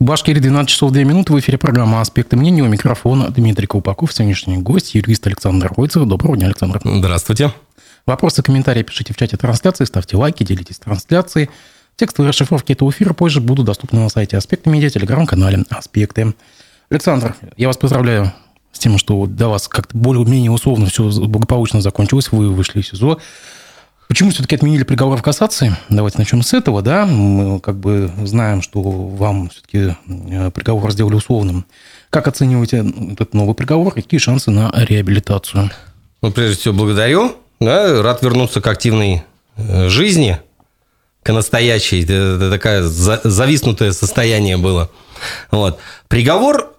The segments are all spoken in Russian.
В Башкирии 12 часов 2 минуты. В эфире программа «Аспекты мнения». У микрофона Дмитрий Колпаков, сегодняшний гость, юрист Александр Ройцев. Доброго дня, Александр. Здравствуйте. Вопросы, комментарии пишите в чате трансляции, ставьте лайки, делитесь трансляцией. Текстовые расшифровки этого эфира позже будут доступны на сайте «Аспекты медиа», телеграм-канале «Аспекты». Александр, я вас поздравляю с тем, что для вас как-то более-менее условно все благополучно закончилось, вы вышли из СИЗО. Почему все-таки отменили приговор в кассации? Давайте начнем с этого, да. Мы как бы знаем, что вам все-таки э, приговор сделали условным. Как оцениваете этот новый приговор? Какие шансы на реабилитацию? Ну, прежде всего, благодарю. Да, рад вернуться к активной э, жизни, к настоящей. Это такое зависнутое состояние было. Вот. Приговор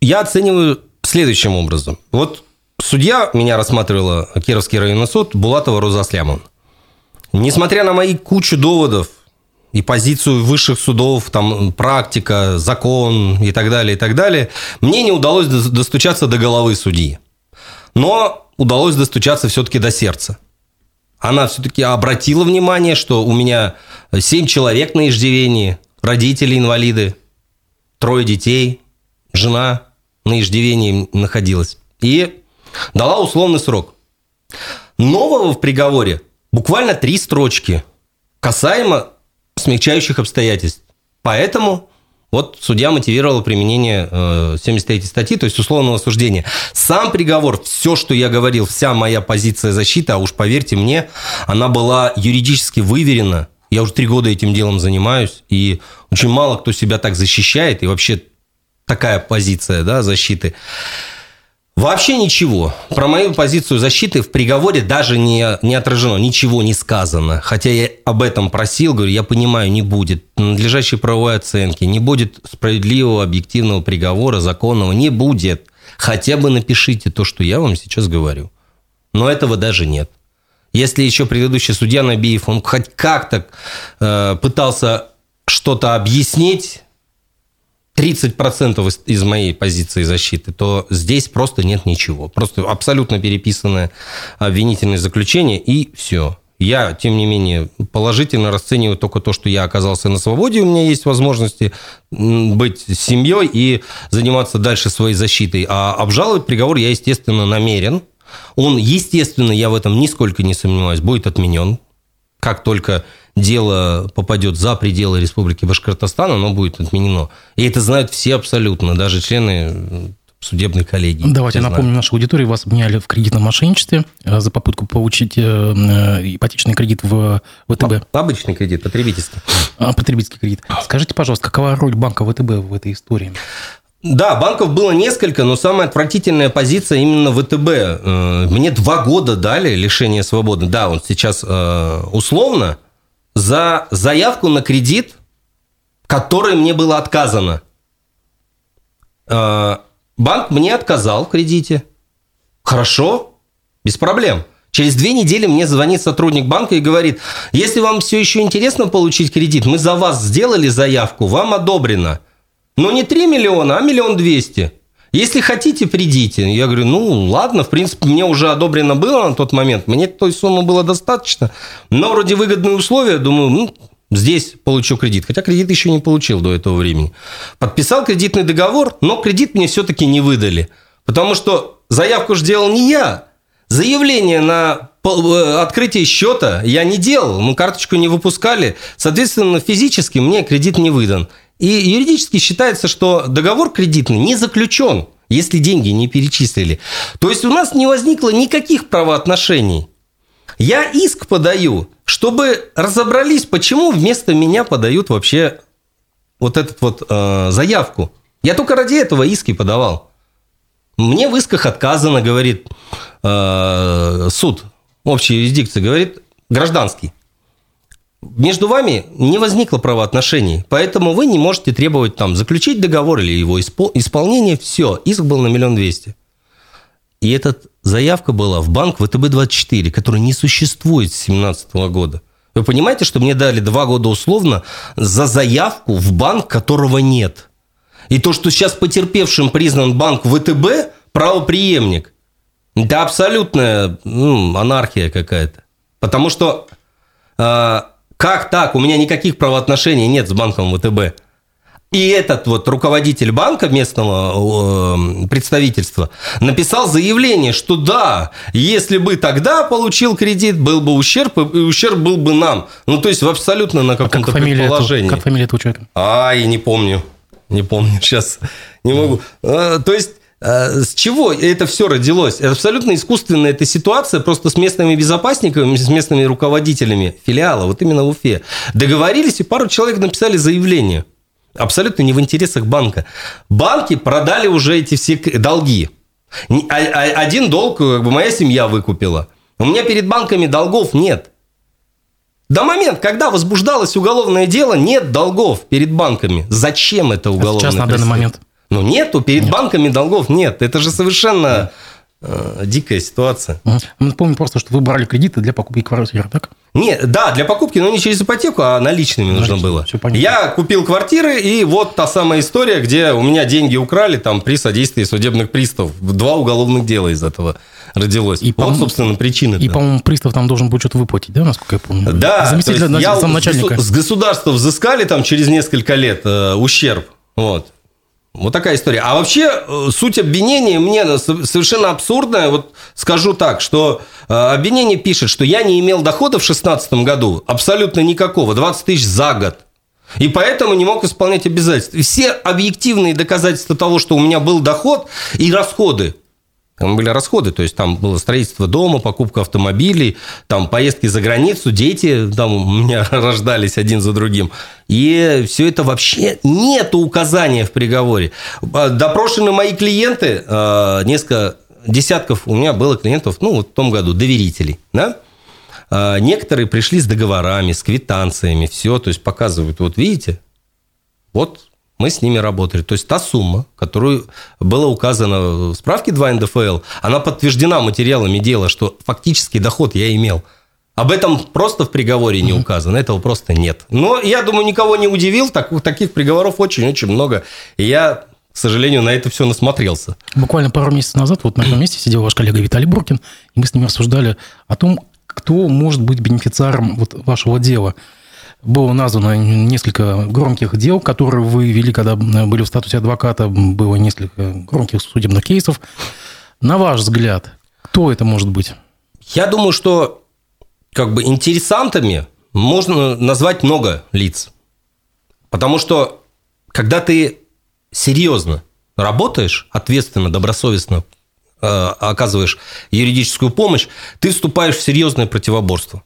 я оцениваю следующим образом. Вот Судья меня рассматривала Кировский районный суд Булатова Роза Слямовна. Несмотря на мои кучу доводов и позицию высших судов, там практика, закон и так далее, и так далее, мне не удалось достучаться до головы судьи. Но удалось достучаться все-таки до сердца. Она все-таки обратила внимание, что у меня семь человек на иждивении, родители инвалиды, трое детей, жена на иждивении находилась. И дала условный срок. Нового в приговоре буквально три строчки касаемо смягчающих обстоятельств. Поэтому вот судья мотивировал применение 73 э, статьи, то есть условного суждения. Сам приговор, все, что я говорил, вся моя позиция защиты, а уж поверьте мне, она была юридически выверена. Я уже три года этим делом занимаюсь, и очень мало кто себя так защищает, и вообще такая позиция да, защиты. Вообще ничего. Про мою позицию защиты в приговоре даже не, не отражено, ничего не сказано. Хотя я об этом просил, говорю, я понимаю, не будет надлежащей правовой оценки, не будет справедливого объективного приговора, законного, не будет. Хотя бы напишите то, что я вам сейчас говорю. Но этого даже нет. Если еще предыдущий судья Набиев, он хоть как-то э, пытался что-то объяснить, 30% из моей позиции защиты, то здесь просто нет ничего. Просто абсолютно переписанное обвинительное заключение, и все. Я, тем не менее, положительно расцениваю только то, что я оказался на свободе, у меня есть возможности быть семьей и заниматься дальше своей защитой. А обжаловать приговор я, естественно, намерен. Он, естественно, я в этом нисколько не сомневаюсь, будет отменен, как только дело попадет за пределы Республики Башкортостан, оно будет отменено. И это знают все абсолютно, даже члены судебной коллегии. Давайте напомним нашей аудитории, вас обвиняли в кредитном мошенничестве э, за попытку получить э, э, ипотечный кредит в ВТБ. Обычный кредит, потребительский. А, потребительский кредит. Скажите, пожалуйста, какова роль банка ВТБ в этой истории? Да, банков было несколько, но самая отвратительная позиция именно ВТБ. Мне два года дали лишение свободы. Да, он сейчас условно, за заявку на кредит, которой мне было отказано. Э, банк мне отказал в кредите. Хорошо, без проблем. Через две недели мне звонит сотрудник банка и говорит, если вам все еще интересно получить кредит, мы за вас сделали заявку, вам одобрено. Но не 3 миллиона, а миллион двести. Если хотите, придите. Я говорю, ну ладно, в принципе, мне уже одобрено было на тот момент. Мне той суммы было достаточно. Но вроде выгодные условия, думаю, ну, здесь получу кредит. Хотя кредит еще не получил до этого времени. Подписал кредитный договор, но кредит мне все-таки не выдали. Потому что заявку же делал не я. Заявление на э, открытие счета я не делал, мы карточку не выпускали. Соответственно, физически мне кредит не выдан. И юридически считается, что договор кредитный не заключен, если деньги не перечислили. То есть у нас не возникло никаких правоотношений. Я иск подаю, чтобы разобрались, почему вместо меня подают вообще вот эту вот э, заявку. Я только ради этого иски подавал. Мне в исках отказано, говорит э, суд, общей юрисдикции, говорит гражданский между вами не возникло правоотношений, поэтому вы не можете требовать там заключить договор или его исполнение. Все, иск был на миллион двести. И эта заявка была в банк ВТБ-24, который не существует с 2017 года. Вы понимаете, что мне дали два года условно за заявку в банк, которого нет. И то, что сейчас потерпевшим признан банк ВТБ, правоприемник, это абсолютная ну, анархия какая-то. Потому что э, как так? У меня никаких правоотношений нет с банком ВТБ. И этот вот руководитель банка местного э, представительства написал заявление, что да, если бы тогда получил кредит, был бы ущерб, и ущерб был бы нам. Ну, то есть, в абсолютно на каком-то а как предположении. Этого, как фамилия этого человека? А, я не помню. Не помню сейчас. Не могу. А, то есть, с чего это все родилось? Это абсолютно искусственная эта ситуация, просто с местными безопасниками, с местными руководителями филиала, вот именно в Уфе. Договорились, и пару человек написали заявление – Абсолютно не в интересах банка. Банки продали уже эти все долги. А, а, один долг как бы моя семья выкупила. У меня перед банками долгов нет. До момента, когда возбуждалось уголовное дело, нет долгов перед банками. Зачем это уголовное? А сейчас на данный момент? Ну, нету, перед нет. банками долгов нет. Это же совершенно э, дикая ситуация. Мы помним просто, что вы брали кредиты для покупки квартиры, так? Нет, да, для покупки, но не через ипотеку, а наличными нужно было. Все понятно. Я купил квартиры, и вот та самая история, где у меня деньги украли там при содействии судебных приставов. Два уголовных дела из этого родилось. И, вот, собственно, причина. И, по-моему, пристав там должен будет что-то выплатить, да, насколько я помню? Да. Заместитель я начальника. С государства взыскали там через несколько лет э, ущерб. Вот. Вот такая история. А вообще, э, суть обвинения мне совершенно абсурдная. Вот скажу так, что э, обвинение пишет, что я не имел дохода в 2016 году, абсолютно никакого, 20 тысяч за год. И поэтому не мог исполнять обязательства. Все объективные доказательства того, что у меня был доход и расходы, там были расходы, то есть там было строительство дома, покупка автомобилей, там поездки за границу, дети там у меня рождались один за другим. И все это вообще нет указания в приговоре. А, допрошены мои клиенты, а, несколько десятков у меня было клиентов, ну, вот в том году, доверителей, да? А, некоторые пришли с договорами, с квитанциями, все, то есть показывают, вот видите, вот мы с ними работали. То есть та сумма, которую было указано в справке 2 НДФЛ, она подтверждена материалами дела, что фактический доход я имел. Об этом просто в приговоре не указано, этого просто нет. Но я думаю, никого не удивил, так, таких приговоров очень-очень много. И я к сожалению, на это все насмотрелся. Буквально пару месяцев назад вот на этом месте сидел ваш коллега Виталий Буркин, и мы с ним рассуждали о том, кто может быть бенефициаром вот вашего дела было названо несколько громких дел, которые вы вели, когда были в статусе адвоката, было несколько громких судебных кейсов. На ваш взгляд, кто это может быть? Я думаю, что как бы интересантами можно назвать много лиц. Потому что когда ты серьезно работаешь, ответственно, добросовестно э, оказываешь юридическую помощь, ты вступаешь в серьезное противоборство.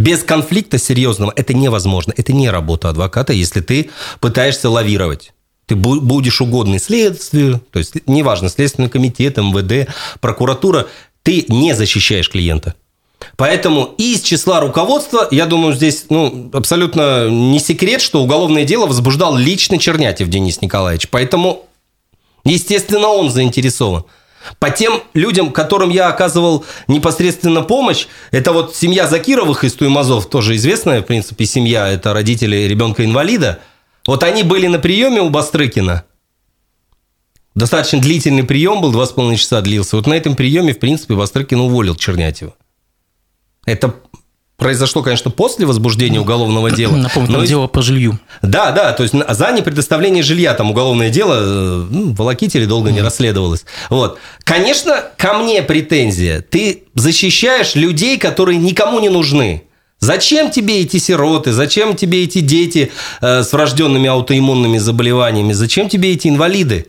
Без конфликта серьезного это невозможно. Это не работа адвоката, если ты пытаешься лавировать. Ты будешь угодный следствию, то есть неважно, Следственный комитет, МВД, прокуратура, ты не защищаешь клиента. Поэтому из числа руководства, я думаю, здесь ну, абсолютно не секрет, что уголовное дело возбуждал лично Чернятев Денис Николаевич. Поэтому, естественно, он заинтересован. По тем людям, которым я оказывал непосредственно помощь, это вот семья Закировых из Туймазов, тоже известная, в принципе, семья, это родители ребенка-инвалида. Вот они были на приеме у Бастрыкина. Достаточно длительный прием был, два с половиной часа длился. Вот на этом приеме, в принципе, Бастрыкин уволил Чернятьева. Это произошло, конечно, после возбуждения уголовного дела. Напомню, там дело по жилью. Да, да, то есть за непредоставление жилья там уголовное дело э, ну, волокители долго не расследовалось. Вот. Конечно, ко мне претензия. Ты защищаешь людей, которые никому не нужны. Зачем тебе эти сироты? Зачем тебе эти дети э, с врожденными аутоиммунными заболеваниями? Зачем тебе эти инвалиды?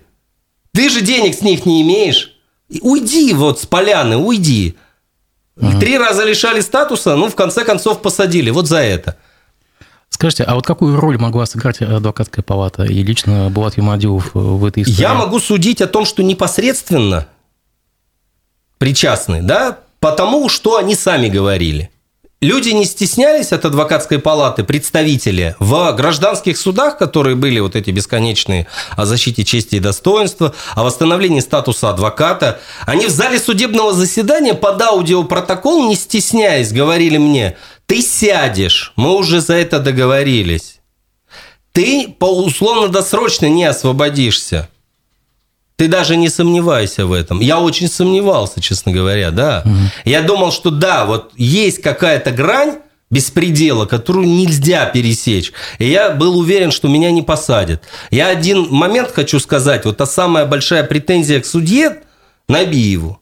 Ты же денег с них не имеешь. Уйди вот с поляны, уйди. Угу. Три раза лишали статуса, ну, в конце концов, посадили. Вот за это. Скажите, а вот какую роль могла сыграть адвокатская палата и лично Булат Юмадилов в этой истории? Я могу судить о том, что непосредственно причастны, да, потому что они сами говорили. Люди не стеснялись от адвокатской палаты, представители, в гражданских судах, которые были вот эти бесконечные о защите чести и достоинства, о восстановлении статуса адвоката. Они в зале судебного заседания под аудиопротокол, не стесняясь, говорили мне, ты сядешь, мы уже за это договорились. Ты по условно-досрочно не освободишься. Ты даже не сомневайся в этом. Я очень сомневался, честно говоря, да. Угу. Я думал, что да, вот есть какая-то грань, беспредела, которую нельзя пересечь. И я был уверен, что меня не посадят. Я один момент хочу сказать. Вот та самая большая претензия к судье Набиеву.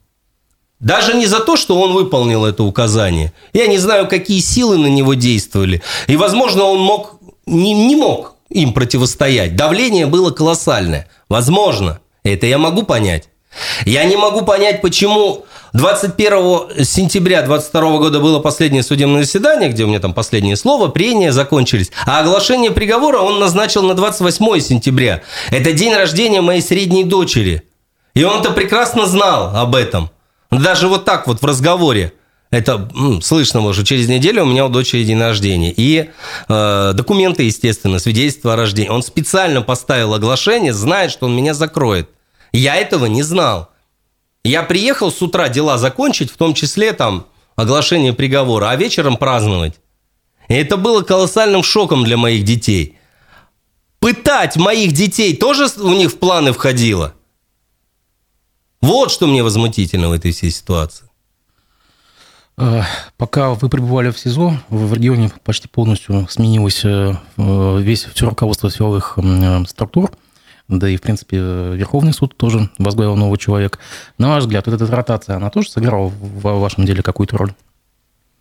Даже не за то, что он выполнил это указание. Я не знаю, какие силы на него действовали. И, возможно, он мог, не, не мог им противостоять. Давление было колоссальное. Возможно. Это я могу понять. Я не могу понять, почему 21 сентября 22 года было последнее судебное заседание, где у меня там последнее слово, прения закончились, а оглашение приговора он назначил на 28 сентября. Это день рождения моей средней дочери. И он-то прекрасно знал об этом. Даже вот так вот в разговоре. Это слышно, может, через неделю у меня у дочери день рождения. И э, документы, естественно, свидетельство о рождении. Он специально поставил оглашение, знает, что он меня закроет. Я этого не знал. Я приехал с утра дела закончить, в том числе там оглашение приговора, а вечером праздновать. И это было колоссальным шоком для моих детей. Пытать моих детей тоже у них в планы входило. Вот что мне возмутительно в этой всей ситуации. Э, пока вы пребывали в СИЗО, в регионе почти полностью сменилось э, весь, все руководство силовых структур, да и, в принципе, Верховный суд тоже возглавил новый человек. На ваш взгляд, вот эта ротация, она тоже сыграла в вашем деле какую-то роль?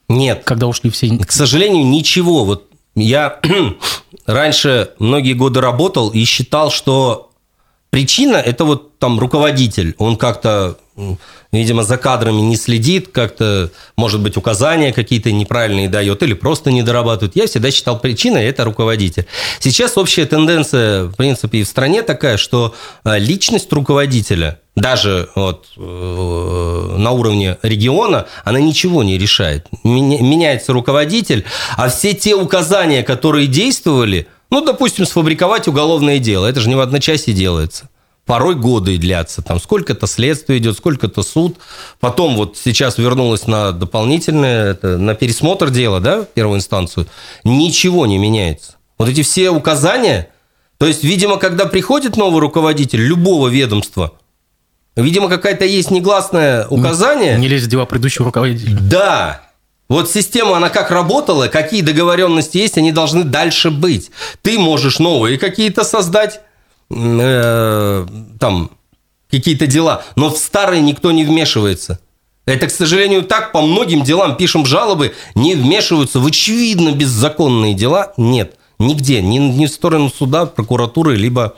Нет. Когда ушли все... К сожалению, ничего. Вот я раньше многие годы работал и считал, что Причина – это вот там руководитель, он как-то, видимо, за кадрами не следит, как-то, может быть, указания какие-то неправильные дает или просто не дорабатывает. Я всегда считал причиной – это руководитель. Сейчас общая тенденция, в принципе, и в стране такая, что э, личность руководителя, даже вот, э, на уровне региона, она ничего не решает. Меняется руководитель, а все те указания, которые действовали – ну, допустим, сфабриковать уголовное дело. Это же не в одночасье делается. Порой годы длятся. Там сколько-то следствие идет, сколько-то суд. Потом вот сейчас вернулась на дополнительное, это, на пересмотр дела, да, в первую инстанцию. Ничего не меняется. Вот эти все указания, то есть, видимо, когда приходит новый руководитель любого ведомства, видимо, какая-то есть негласное указание. Не, не лезет в дела предыдущего руководителя. Да, вот система, она как работала, какие договоренности есть, они должны дальше быть. Ты можешь новые какие-то создать, э, там, какие-то дела, но в старые никто не вмешивается. Это, к сожалению, так по многим делам пишем жалобы, не вмешиваются в очевидно беззаконные дела. Нет, нигде, ни, ни в сторону суда, прокуратуры, либо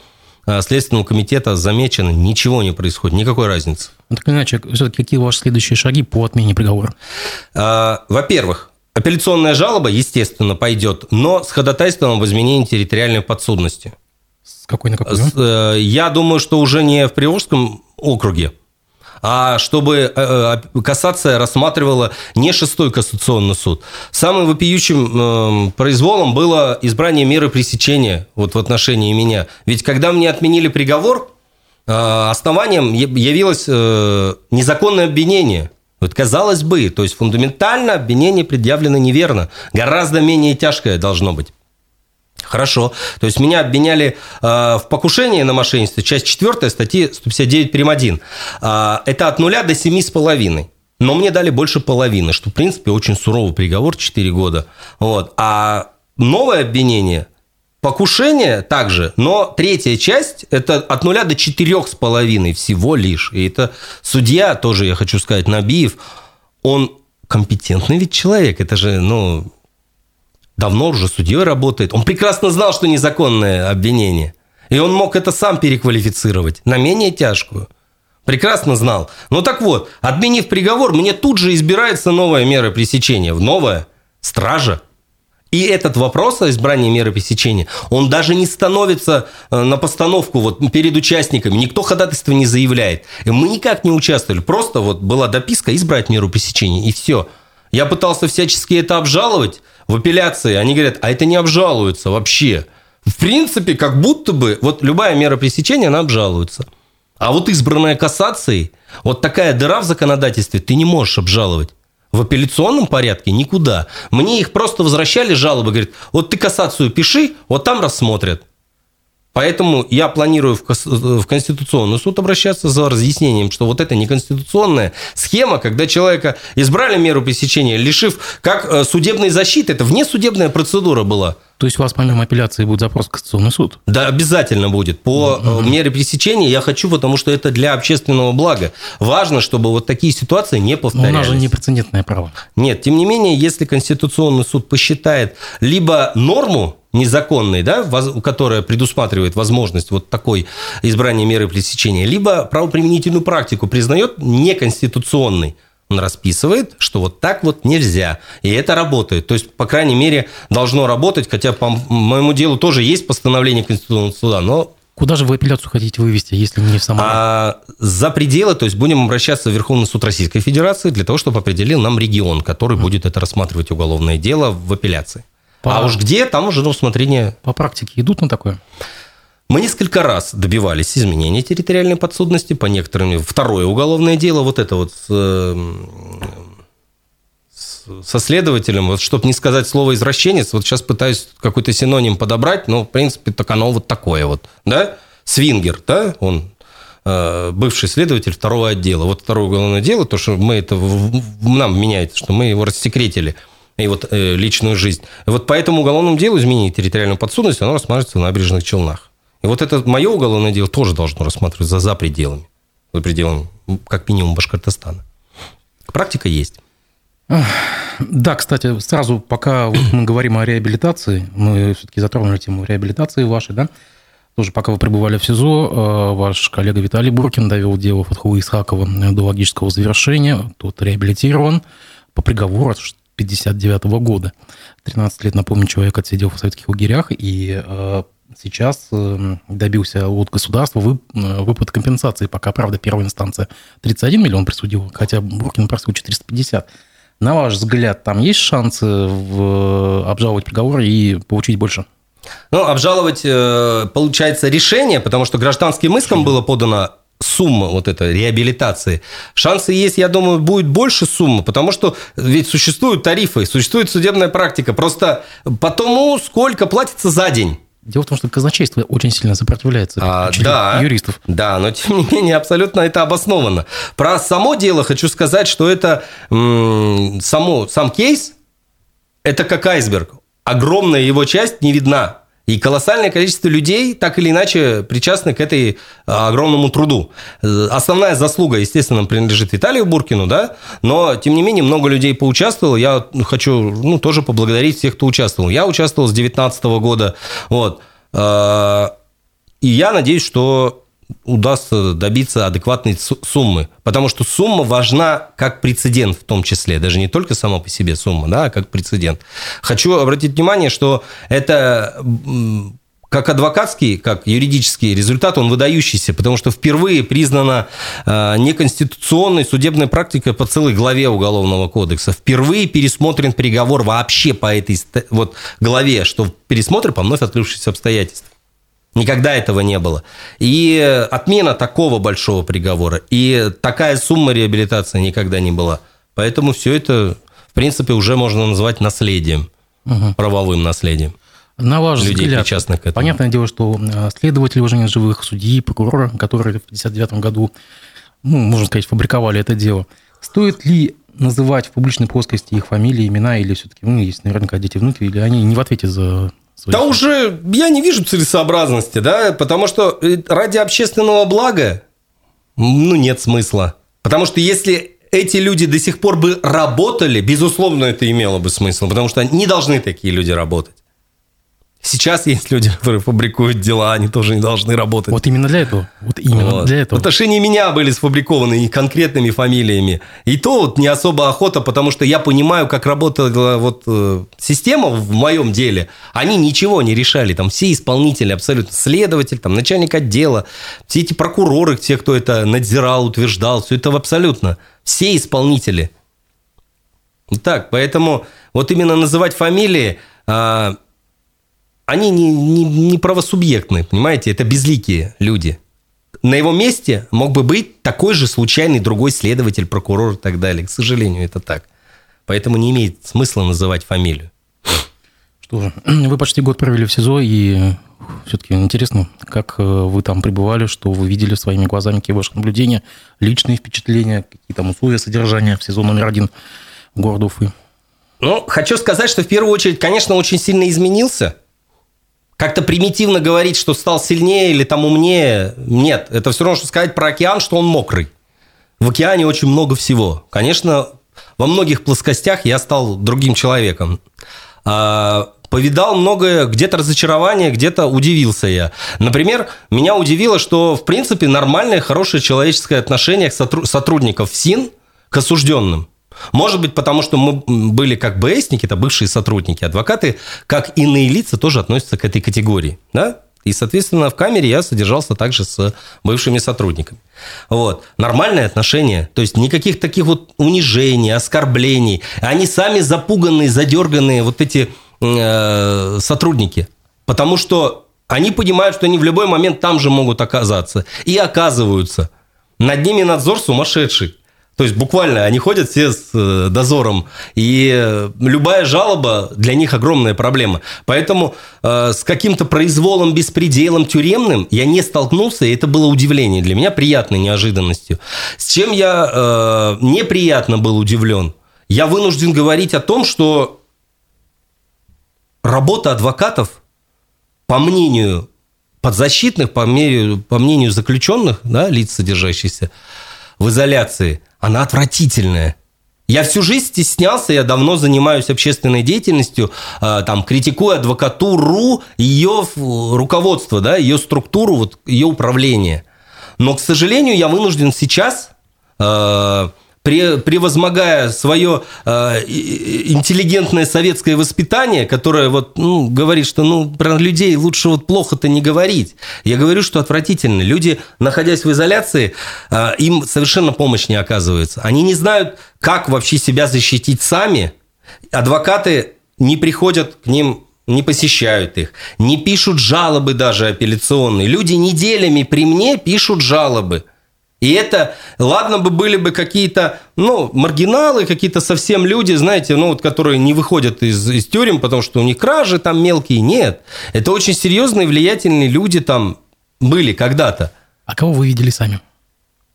Следственного комитета замечено, ничего не происходит, никакой разницы. Ну, так иначе, все-таки какие ваши следующие шаги по отмене приговора? А, во-первых, апелляционная жалоба, естественно, пойдет, но с ходатайством об изменении территориальной подсудности. С какой на какой? Э, я думаю, что уже не в Приволжском округе, а чтобы э, э, кассация рассматривала не шестой кассационный суд. Самым вопиющим произволом было избрание меры пресечения вот в отношении меня. Ведь когда мне отменили приговор, Э, основанием явилось незаконное обвинение. Вот казалось бы, то есть фундаментально обвинение предъявлено неверно. Гораздо менее тяжкое должно быть. Хорошо. То есть меня обвиняли э, в покушении на мошенничество, часть 4 статьи 159 прим. 1. Э, это от нуля до 7,5. Но мне дали больше половины, что, в принципе, очень суровый приговор, 4 года. Вот. А новое обвинение Покушение также, но третья часть – это от нуля до четырех с половиной всего лишь. И это судья, тоже я хочу сказать, Набиев, он компетентный ведь человек. Это же, ну, давно уже судьей работает. Он прекрасно знал, что незаконное обвинение. И он мог это сам переквалифицировать на менее тяжкую. Прекрасно знал. Ну так вот, отменив приговор, мне тут же избирается новая мера пресечения. Новая стража. И этот вопрос о избрании меры пресечения, он даже не становится э, на постановку вот перед участниками. Никто ходатайство не заявляет. Мы никак не участвовали. Просто вот была дописка избрать меру пресечения, и все. Я пытался всячески это обжаловать в апелляции. Они говорят, а это не обжалуется вообще. В принципе, как будто бы вот любая мера пресечения, она обжалуется. А вот избранная кассацией, вот такая дыра в законодательстве, ты не можешь обжаловать. В апелляционном порядке никуда. Мне их просто возвращали жалобы, говорят, вот ты кассацию пиши, вот там рассмотрят. Поэтому я планирую в Конституционный суд обращаться за разъяснением, что вот это неконституционная схема, когда человека избрали меру пресечения, лишив как э, судебной защиты, это внесудебная процедура была. То есть у вас помимо апелляции будет запрос в Конституционный суд? Да, обязательно будет. По угу. мере пресечения я хочу, потому что это для общественного блага. Важно, чтобы вот такие ситуации не повторялись. Но у нас же не прецедентное право. Нет, тем не менее, если Конституционный суд посчитает либо норму незаконной, да, которая предусматривает возможность вот такой избрания меры пресечения, либо правоприменительную практику признает неконституционной, он расписывает, что вот так вот нельзя. И это работает. То есть, по крайней мере, должно работать, хотя по моему делу тоже есть постановление Конституционного суда, но Куда же вы апелляцию хотите вывести, если не в Самару? А, за пределы, то есть будем обращаться в Верховный суд Российской Федерации для того, чтобы определил нам регион, который mm. будет это рассматривать уголовное дело в апелляции. По... А уж где, там уже на усмотрение. По практике идут на такое? Мы несколько раз добивались изменения территориальной подсудности по некоторым. Второе уголовное дело, вот это вот э, со следователем, вот чтобы не сказать слово извращенец, вот сейчас пытаюсь какой-то синоним подобрать, но, в принципе, так оно вот такое вот, да? Свингер, да, он э, бывший следователь второго отдела. Вот второе уголовное дело, то, что мы это, нам меняется, что мы его рассекретили – и вот э, личную жизнь. И вот по этому уголовному делу изменение территориальную подсудность, оно рассматривается в набережных Челнах. И вот это мое уголовное дело тоже должно рассматриваться за, за пределами. За пределами, как минимум, Башкортостана. Практика есть. Да, кстати, сразу, пока вот мы говорим о реабилитации, мы все-таки затронули тему реабилитации вашей, да, тоже пока вы пребывали в СИЗО, э, ваш коллега Виталий Буркин довел дело Фатхуа Исхакова до логического завершения, тот реабилитирован по приговору 59 -го года. 13 лет, напомню, человек отсидел в советских лагерях и э, сейчас э, добился от государства э, выплаты компенсации. Пока, правда, первая инстанция 31 миллион присудила, хотя Буркин просил 450. На ваш взгляд, там есть шансы в, обжаловать приговор и получить больше? Ну, обжаловать, получается, решение, потому что гражданским иском было подано сумма вот этой реабилитации. Шансы есть, я думаю, будет больше суммы, потому что ведь существуют тарифы, существует судебная практика. Просто потому, сколько платится за день. Дело в том, что казначейство очень сильно сопротивляется а, да, юристов. Да, но тем не менее абсолютно это обосновано. Про само дело хочу сказать, что это само, сам кейс, это как айсберг. Огромная его часть не видна. И колоссальное количество людей так или иначе причастны к этой а, огромному труду. Основная заслуга, естественно, принадлежит Виталию Буркину, да, но, тем не менее, много людей поучаствовало. Я хочу ну, тоже поблагодарить всех, кто участвовал. Я участвовал с 2019 года. Вот. А, и я надеюсь, что удастся добиться адекватной суммы. Потому что сумма важна как прецедент в том числе. Даже не только сама по себе сумма, да, а как прецедент. Хочу обратить внимание, что это как адвокатский, как юридический результат, он выдающийся, потому что впервые признана э, неконституционной судебной практикой по целой главе Уголовного кодекса. Впервые пересмотрен приговор вообще по этой вот главе, что пересмотр по вновь открывшимся обстоятельствам. Никогда этого не было. И отмена такого большого приговора, и такая сумма реабилитации никогда не была. Поэтому все это, в принципе, уже можно назвать наследием, угу. правовым наследием. На ваш людей, взгляд, причастных к этому. понятное дело, что э, следователи уже нет живых, судьи, прокурора, которые в 1959 году, ну, можно сказать, фабриковали это дело. Стоит ли называть в публичной плоскости их фамилии, имена, или все-таки, ну, есть наверняка дети, внуки, или они не в ответе за да уже я не вижу целесообразности, да, потому что э, ради общественного блага, ну, нет смысла. Потому что если эти люди до сих пор бы работали, безусловно, это имело бы смысл, потому что не должны такие люди работать. Сейчас есть люди, которые фабрикуют дела, они тоже не должны работать. Вот именно для этого. Вот именно вот. для этого. В отношении меня были сфабрикованы конкретными фамилиями. И то вот не особо охота, потому что я понимаю, как работала вот э, система в моем деле. Они ничего не решали. Там все исполнители, абсолютно следователь, там начальник отдела, все эти прокуроры, те, кто это надзирал, утверждал, все это абсолютно. Все исполнители. Так, поэтому вот именно называть фамилии а, они не, не, не правосубъектны, понимаете? Это безликие люди. На его месте мог бы быть такой же случайный другой следователь, прокурор и так далее. К сожалению, это так. Поэтому не имеет смысла называть фамилию. Что же, вы почти год провели в СИЗО, и все-таки интересно, как э, вы там пребывали, что вы видели своими глазами, какие ваши наблюдения, личные впечатления, какие там условия содержания в СИЗО номер один города Уфы. Ну, хочу сказать, что в первую очередь, конечно, очень сильно изменился. Как-то примитивно говорить, что стал сильнее или там умнее, нет. Это все равно, что сказать про океан, что он мокрый. В океане очень много всего. Конечно, во многих плоскостях я стал другим человеком. А, повидал многое, где-то разочарование, где-то удивился я. Например, меня удивило, что, в принципе, нормальное, хорошее человеческое отношение к сотрудников СИН к осужденным. Может быть, потому что мы были как БСники, это бывшие сотрудники, адвокаты, как иные лица тоже относятся к этой категории. Да? И, соответственно, в камере я содержался также с бывшими сотрудниками. Вот. Нормальное отношение. То есть никаких таких вот унижений, оскорблений. Они сами запуганные, задерганные вот эти э, сотрудники. Потому что они понимают, что они в любой момент там же могут оказаться. И оказываются. Над ними надзор сумасшедший. То есть буквально они ходят все с э, дозором, и любая жалоба для них огромная проблема. Поэтому э, с каким-то произволом, беспределом тюремным я не столкнулся, и это было удивление для меня, приятной неожиданностью. С чем я э, неприятно был удивлен? Я вынужден говорить о том, что работа адвокатов, по мнению подзащитных, по, мнению, по мнению заключенных, да, лиц, содержащихся в изоляции – она отвратительная. Я всю жизнь стеснялся, я давно занимаюсь общественной деятельностью, а, там, критикую адвокатуру, ее руководство, да, ее структуру, вот, ее управление. Но, к сожалению, я вынужден сейчас а, превозмогая свое э, интеллигентное советское воспитание, которое вот, ну, говорит, что ну, про людей лучше вот плохо-то не говорить. Я говорю, что отвратительно. Люди, находясь в изоляции, э, им совершенно помощь не оказывается. Они не знают, как вообще себя защитить сами. Адвокаты не приходят к ним не посещают их, не пишут жалобы даже апелляционные. Люди неделями при мне пишут жалобы. И это, ладно бы были бы какие-то, ну, маргиналы, какие-то совсем люди, знаете, ну, вот, которые не выходят из, из тюрем, потому что у них кражи там мелкие. Нет. Это очень серьезные, влиятельные люди там были когда-то. А кого вы видели сами?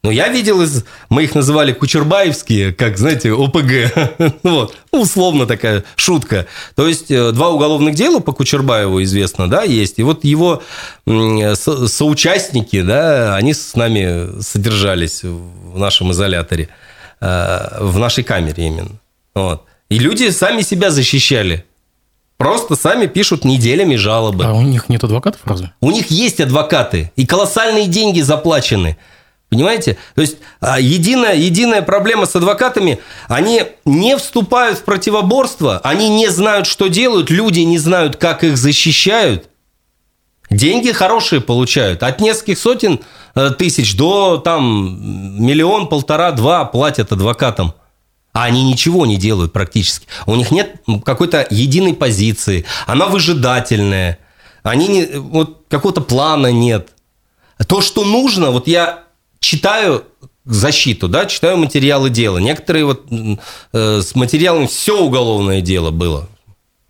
Ну, я видел из... Мы их называли кучербаевские, как, знаете, ОПГ. вот. Ну, условно такая шутка. То есть, э, два уголовных дела по Кучербаеву известно, да, есть. И вот его со соучастники, да, они с нами содержались в нашем изоляторе. Э, в нашей камере именно. Вот. И люди сами себя защищали. Просто сами пишут неделями жалобы. А у них нет адвокатов разве? У них есть адвокаты. И колоссальные деньги заплачены. Понимаете? То есть а, единая, единая проблема с адвокатами, они не вступают в противоборство, они не знают, что делают, люди не знают, как их защищают. Деньги хорошие получают. От нескольких сотен э, тысяч до там миллион, полтора, два платят адвокатам. А они ничего не делают практически. У них нет какой-то единой позиции. Она выжидательная. Они не, вот какого-то плана нет. То, что нужно, вот я читаю защиту, да, читаю материалы дела. Некоторые вот э, с материалами все уголовное дело было.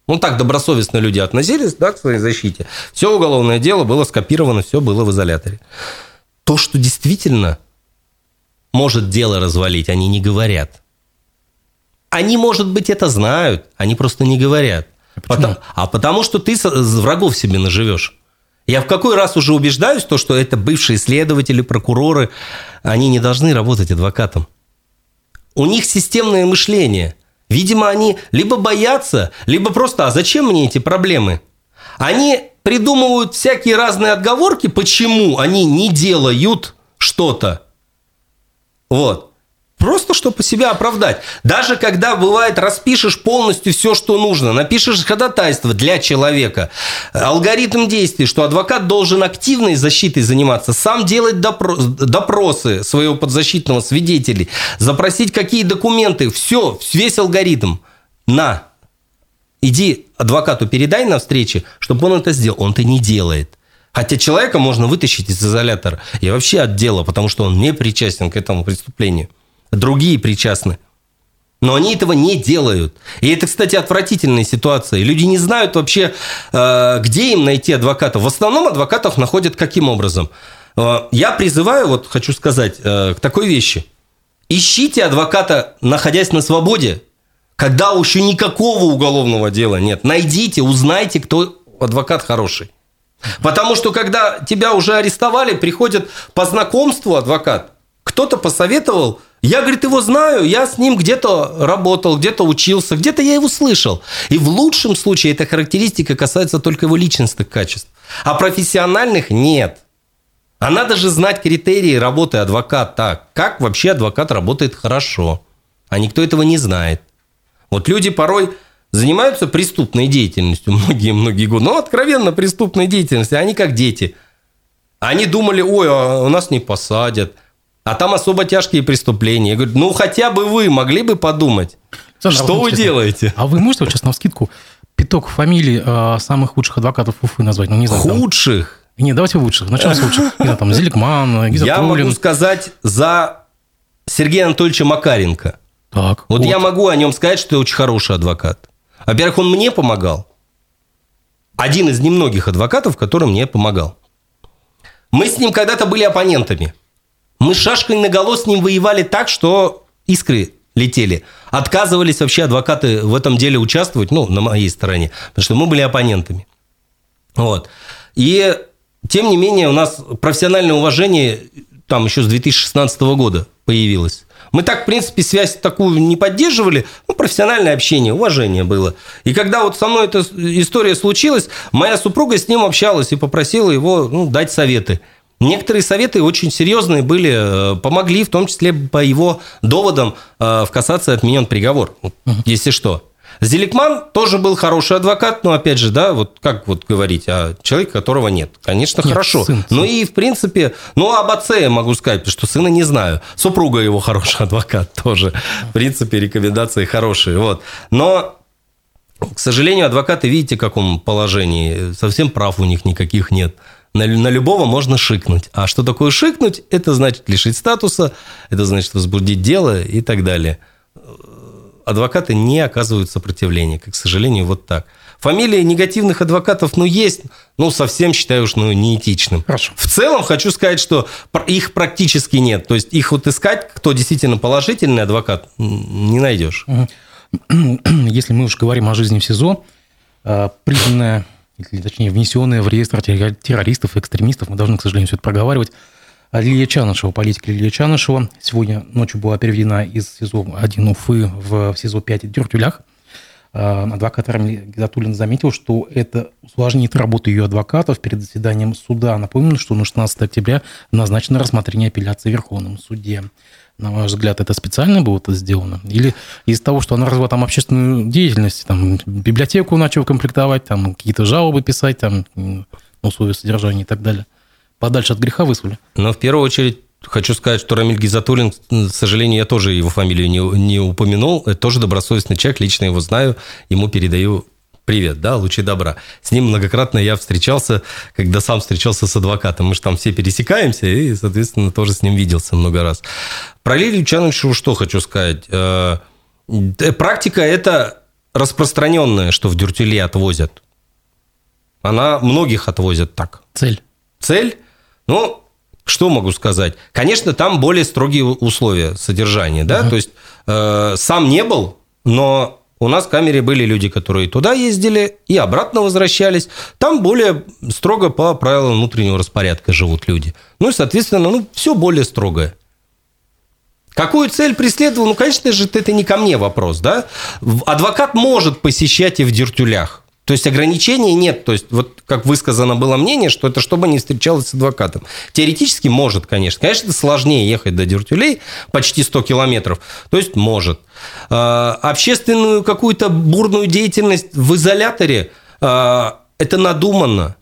Ну, так добросовестно люди относились да, к своей защите. Все уголовное дело было скопировано, все было в изоляторе. То, что действительно может дело развалить, они не говорят. Они, может быть, это знают, они просто не говорят. А, потому, а потому что ты врагов себе наживешь. Я в какой раз уже убеждаюсь, то, что это бывшие следователи, прокуроры, они не должны работать адвокатом. У них системное мышление. Видимо, они либо боятся, либо просто, а зачем мне эти проблемы? Они придумывают всякие разные отговорки, почему они не делают что-то. Вот. Просто чтобы себя оправдать. Даже когда, бывает, распишешь полностью все, что нужно, напишешь ходатайство для человека, алгоритм действий, что адвокат должен активной защитой заниматься, сам делать допрос, допросы своего подзащитного свидетелей, запросить какие документы, все, весь алгоритм. На, иди адвокату передай на встрече, чтобы он это сделал. Он это не делает. Хотя человека можно вытащить из изолятора и вообще от дела, потому что он не причастен к этому преступлению другие причастны. Но они этого не делают. И это, кстати, отвратительная ситуация. Люди не знают вообще, э, где им найти адвокатов. В основном адвокатов находят каким образом? Э, я призываю, вот хочу сказать, э, к такой вещи. Ищите адвоката, находясь на свободе, когда еще никакого уголовного дела нет. Найдите, узнайте, кто адвокат хороший. Потому что когда тебя уже арестовали, приходит по знакомству адвокат. Кто-то посоветовал, я, говорит, его знаю, я с ним где-то работал, где-то учился, где-то я его слышал. И в лучшем случае эта характеристика касается только его личностных качеств. А профессиональных нет. А надо же знать критерии работы адвоката. Как вообще адвокат работает хорошо. А никто этого не знает. Вот люди порой занимаются преступной деятельностью многие-многие годы. Ну, откровенно преступной деятельностью. Они как дети. Они думали, ой, а нас не посадят. А там особо тяжкие преступления. Я говорю, ну, хотя бы вы могли бы подумать, Саша, что а вы честно, делаете? А вы можете, вот сейчас на скидку, пяток фамилий э, самых лучших адвокатов Уфы назвать? Ну, не знаю. Худших? Там... Не, давайте лучших. Начнем с лучших. Не знаю, там, Зеликман, Гиза Я могу сказать за Сергея Анатольевича Макаренко. Так. Вот, вот я могу о нем сказать, что это очень хороший адвокат. Во-первых, он мне помогал. Один из немногих адвокатов, который мне помогал. Мы с ним когда-то были оппонентами. Мы шашкой на голос с ним воевали так, что искры летели. Отказывались вообще адвокаты в этом деле участвовать, ну, на моей стороне, потому что мы были оппонентами. Вот. И, тем не менее, у нас профессиональное уважение там еще с 2016 года появилось. Мы так, в принципе, связь такую не поддерживали, ну, профессиональное общение, уважение было. И когда вот со мной эта история случилась, моя супруга с ним общалась и попросила его ну, дать советы. Некоторые советы очень серьезные были, э, помогли, в том числе по его доводам э, в кассации отменен приговор, если что. Зеликман тоже был хороший адвокат, но опять же, да, вот как вот говорить о человеке, которого нет. Конечно, нет, хорошо. Сын, сын. Ну и в принципе, ну об отце я могу сказать, что сына не знаю. Супруга его хороший адвокат тоже. В принципе, рекомендации хорошие. Вот. Но к сожалению, адвокаты, видите, в каком положении. Совсем прав у них никаких нет. На, на любого можно шикнуть. А что такое шикнуть? Это значит лишить статуса, это значит возбудить дело и так далее адвокаты не оказывают сопротивления, как, к сожалению, вот так. Фамилии негативных адвокатов, ну, есть, ну, совсем считаю уж, ну, неэтичным. Хорошо. В целом хочу сказать, что их практически нет. То есть их вот искать, кто действительно положительный адвокат, не найдешь. Если мы уж говорим о жизни в СИЗО, э, признанная, или точнее внесенная в реестр террористов, экстремистов, мы должны, к сожалению, все это проговаривать, Лилия Чанышева, политик Лилия Чанышева, сегодня ночью была переведена из СИЗО-1 Уфы в СИЗО-5 Дюртюлях. А, адвокат Рамиль Гизатуллин заметил, что это усложнит работу ее адвокатов перед заседанием суда. Напомню, что на 16 октября назначено рассмотрение апелляции в Верховном суде. На ваш взгляд, это специально было это сделано? Или из-за того, что она развела там общественную деятельность, там, библиотеку начал комплектовать, там, какие-то жалобы писать, там, условия содержания и так далее? подальше от греха вызвали. Но в первую очередь Хочу сказать, что Рамиль Гизатуллин, к сожалению, я тоже его фамилию не, не упомянул. Это тоже добросовестный человек, лично его знаю. Ему передаю привет, да, лучи добра. С ним многократно я встречался, когда сам встречался с адвокатом. Мы же там все пересекаемся, и, соответственно, тоже с ним виделся много раз. Про Лилию Чановичеву что хочу сказать. Э, э, практика это распространенная, что в дюртюле отвозят. Она многих отвозят так. Цель? Цель ну, что могу сказать? Конечно, там более строгие условия содержания, да, uh-huh. то есть э, сам не был, но у нас в камере были люди, которые туда ездили и обратно возвращались. Там более строго по правилам внутреннего распорядка живут люди. Ну и, соответственно, ну, все более строгое. Какую цель преследовал? Ну, конечно же, это не ко мне вопрос, да? Адвокат может посещать и в дертюлях. То есть ограничений нет. То есть вот как высказано было мнение, что это чтобы не встречалось с адвокатом. Теоретически может, конечно. Конечно, это сложнее ехать до Дюртюлей, почти 100 километров. То есть может. А, общественную какую-то бурную деятельность в изоляторе а, это надуманно.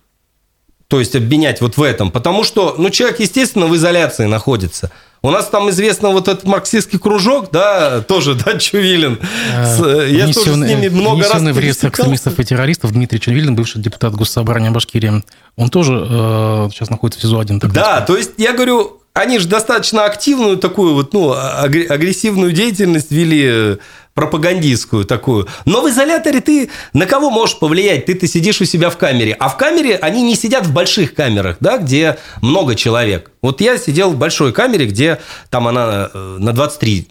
То есть обменять вот в этом. Потому что ну, человек, естественно, в изоляции находится. У нас там известно вот этот марксистский кружок, да, тоже, да, Чувилин. Э, я тоже с ними много раз в реестр экстремистов и террористов Дмитрий Чувилин, бывший депутат Госсобрания Башкирии. Он тоже э, сейчас находится в СИЗО-1. Да, сказать. то есть я говорю, они же достаточно активную такую вот, ну, агрессивную деятельность вели пропагандистскую такую. Но в изоляторе ты на кого можешь повлиять? Ты, ты сидишь у себя в камере. А в камере они не сидят в больших камерах, да, где много человек. Вот я сидел в большой камере, где там она э, на 23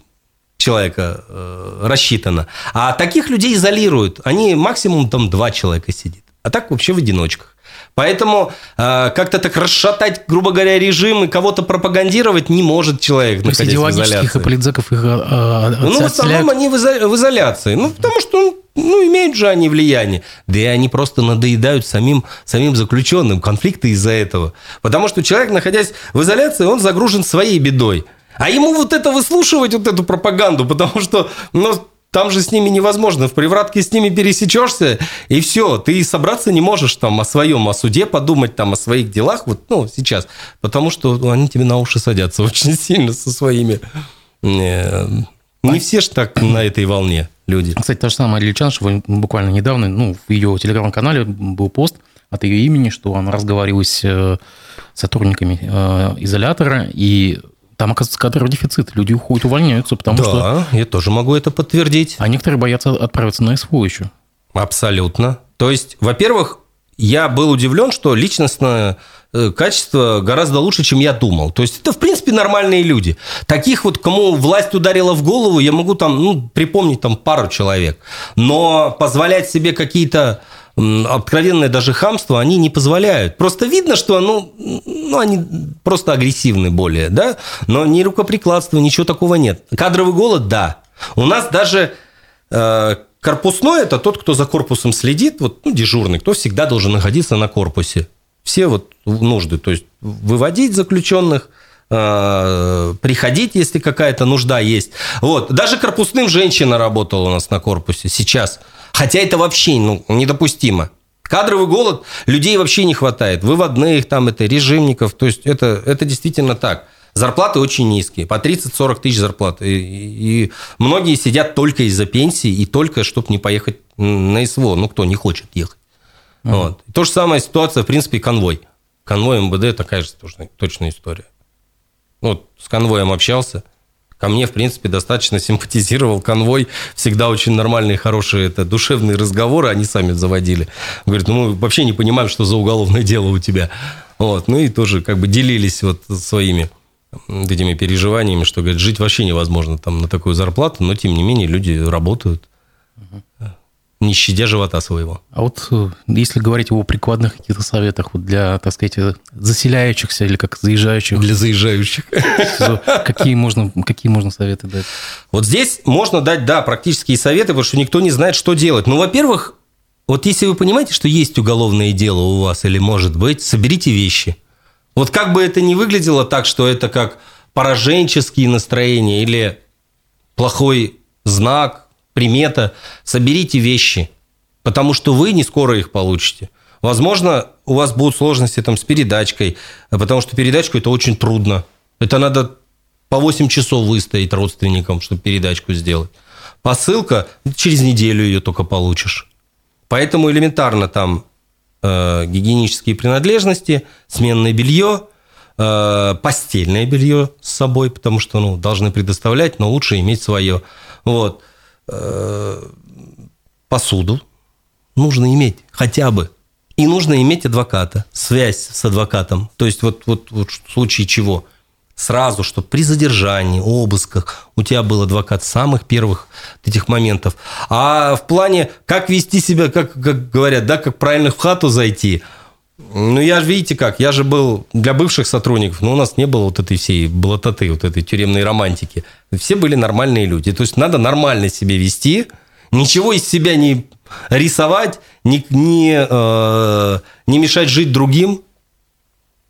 человека э, рассчитана. А таких людей изолируют. Они максимум там два человека сидят. А так вообще в одиночках. Поэтому э, как-то так расшатать, грубо говоря, режим и кого-то пропагандировать не может человек, То есть идеологических и политзеков их э, Ну, в основном они в, изо- в изоляции. Ну, потому что ну, имеют же они влияние. Да и они просто надоедают самим, самим заключенным. Конфликты из-за этого. Потому что человек, находясь в изоляции, он загружен своей бедой. А ему вот это выслушивать, вот эту пропаганду, потому что ну, там же с ними невозможно. В привратке с ними пересечешься, и все. Ты собраться не можешь там о своем, о суде подумать, там о своих делах, вот, ну, сейчас. Потому что они тебе на уши садятся очень сильно со своими... Э, не все ж так на этой волне люди. Кстати, та же самая Чаншева буквально недавно, ну, в ее телеграм-канале был пост от ее имени, что она разговаривала с э, сотрудниками э, изолятора, и там, оказывается, кадровый дефицит. Люди уходят, увольняются, потому да, что... Да, я тоже могу это подтвердить. А некоторые боятся отправиться на СВО еще. Абсолютно. То есть, во-первых, я был удивлен, что личностное э, качество гораздо лучше, чем я думал. То есть это, в принципе, нормальные люди. Таких вот, кому власть ударила в голову, я могу там, ну, припомнить там пару человек. Но позволять себе какие-то откровенное даже хамство они не позволяют. Просто видно, что ну, ну, они просто агрессивны более, да, но ни рукоприкладства, ничего такого нет. Кадровый голод, да. У нас даже э, корпусной – это тот, кто за корпусом следит, вот, ну, дежурный, кто всегда должен находиться на корпусе. Все вот нужды, то есть выводить заключенных, э, приходить, если какая-то нужда есть. Вот. Даже корпусным женщина работала у нас на корпусе сейчас – Хотя это вообще ну, недопустимо. Кадровый голод, людей вообще не хватает. Выводных, там это, режимников. То есть это, это действительно так. Зарплаты очень низкие, по 30-40 тысяч зарплат. И, и многие сидят только из-за пенсии и только, чтобы не поехать на СВО. Ну, кто не хочет ехать. Mm-hmm. Вот. То же самая ситуация, в принципе, конвой. Конвой МВД такая же точная, точная история. Вот с конвоем общался – Ко мне, в принципе, достаточно симпатизировал конвой. Всегда очень нормальные, хорошие это, душевные разговоры они сами заводили. Говорит, ну мы вообще не понимаем, что за уголовное дело у тебя. Вот. Ну и тоже как бы делились вот своими этими переживаниями, что, говорит, жить вообще невозможно там на такую зарплату, но тем не менее люди работают. Угу не щадя живота своего. А вот э, если говорить о прикладных каких-то советах вот для, так сказать, э, заселяющихся или как заезжающих. Для заезжающих. Какие можно, какие можно советы дать? Вот здесь можно дать, да, практические советы, потому что никто не знает, что делать. Ну, во-первых, вот если вы понимаете, что есть уголовное дело у вас или может быть, соберите вещи. Вот как бы это ни выглядело так, что это как пораженческие настроения или плохой знак, примета, соберите вещи, потому что вы не скоро их получите. Возможно, у вас будут сложности там с передачкой, потому что передачку это очень трудно. Это надо по 8 часов выстоять родственникам, чтобы передачку сделать. Посылка, через неделю ее только получишь. Поэтому элементарно там э, гигиенические принадлежности, сменное белье, э, постельное белье с собой, потому что ну, должны предоставлять, но лучше иметь свое. Вот. Э, посуду нужно иметь хотя бы. И нужно иметь адвоката, связь с адвокатом. То есть вот, вот, вот в случае чего сразу, чтобы при задержании, обысках у тебя был адвокат самых первых этих моментов. А в плане, как вести себя, как, как говорят, да, как правильно в хату зайти – ну, я же, видите как, я же был для бывших сотрудников, но у нас не было вот этой всей блатоты, вот этой тюремной романтики. Все были нормальные люди. То есть надо нормально себя вести, ничего из себя не рисовать, не, не, э, не мешать жить другим,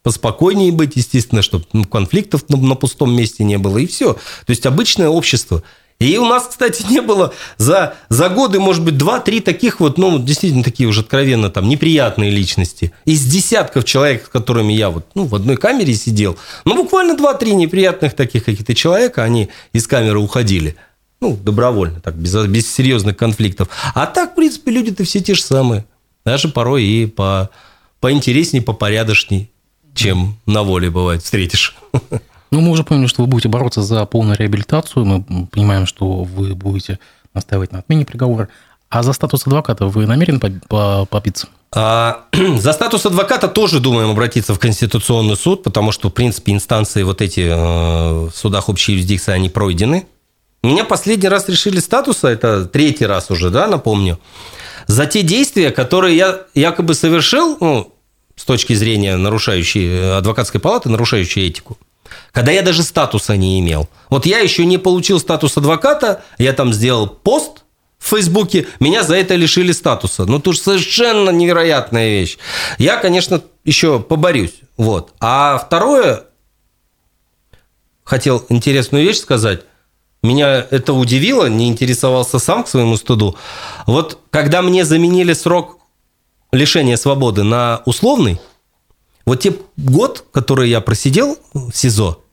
поспокойнее быть, естественно, чтобы конфликтов на, на пустом месте не было, и все. То есть обычное общество – и у нас, кстати, не было за, за годы, может быть, два-три таких вот, ну, действительно такие уже откровенно там неприятные личности. Из десятков человек, с которыми я вот, ну, в одной камере сидел, ну, буквально два-три неприятных таких каких-то человека, они из камеры уходили. Ну, добровольно, так, без, без серьезных конфликтов. А так, в принципе, люди-то все те же самые. Даже порой и по, поинтересней, попорядочней, чем на воле бывает встретишь. Ну, мы уже поняли, что вы будете бороться за полную реабилитацию. Мы понимаем, что вы будете настаивать на отмене приговора. А за статус адвоката вы намерены побиться? А, за статус адвоката тоже думаем обратиться в Конституционный суд, потому что, в принципе, инстанции вот эти э, в судах общей юрисдикции, они пройдены. Меня последний раз решили статуса, это третий раз уже, да, напомню, за те действия, которые я якобы совершил, ну, с точки зрения нарушающей э, адвокатской палаты, нарушающей этику, когда я даже статуса не имел. Вот я еще не получил статус адвоката, я там сделал пост в Фейсбуке, меня за это лишили статуса. Ну, тут совершенно невероятная вещь. Я, конечно, еще поборюсь. Вот. А второе, хотел интересную вещь сказать. Меня это удивило, не интересовался сам к своему студу. Вот когда мне заменили срок лишения свободы на условный, вот те год, который я просидел в СИЗО,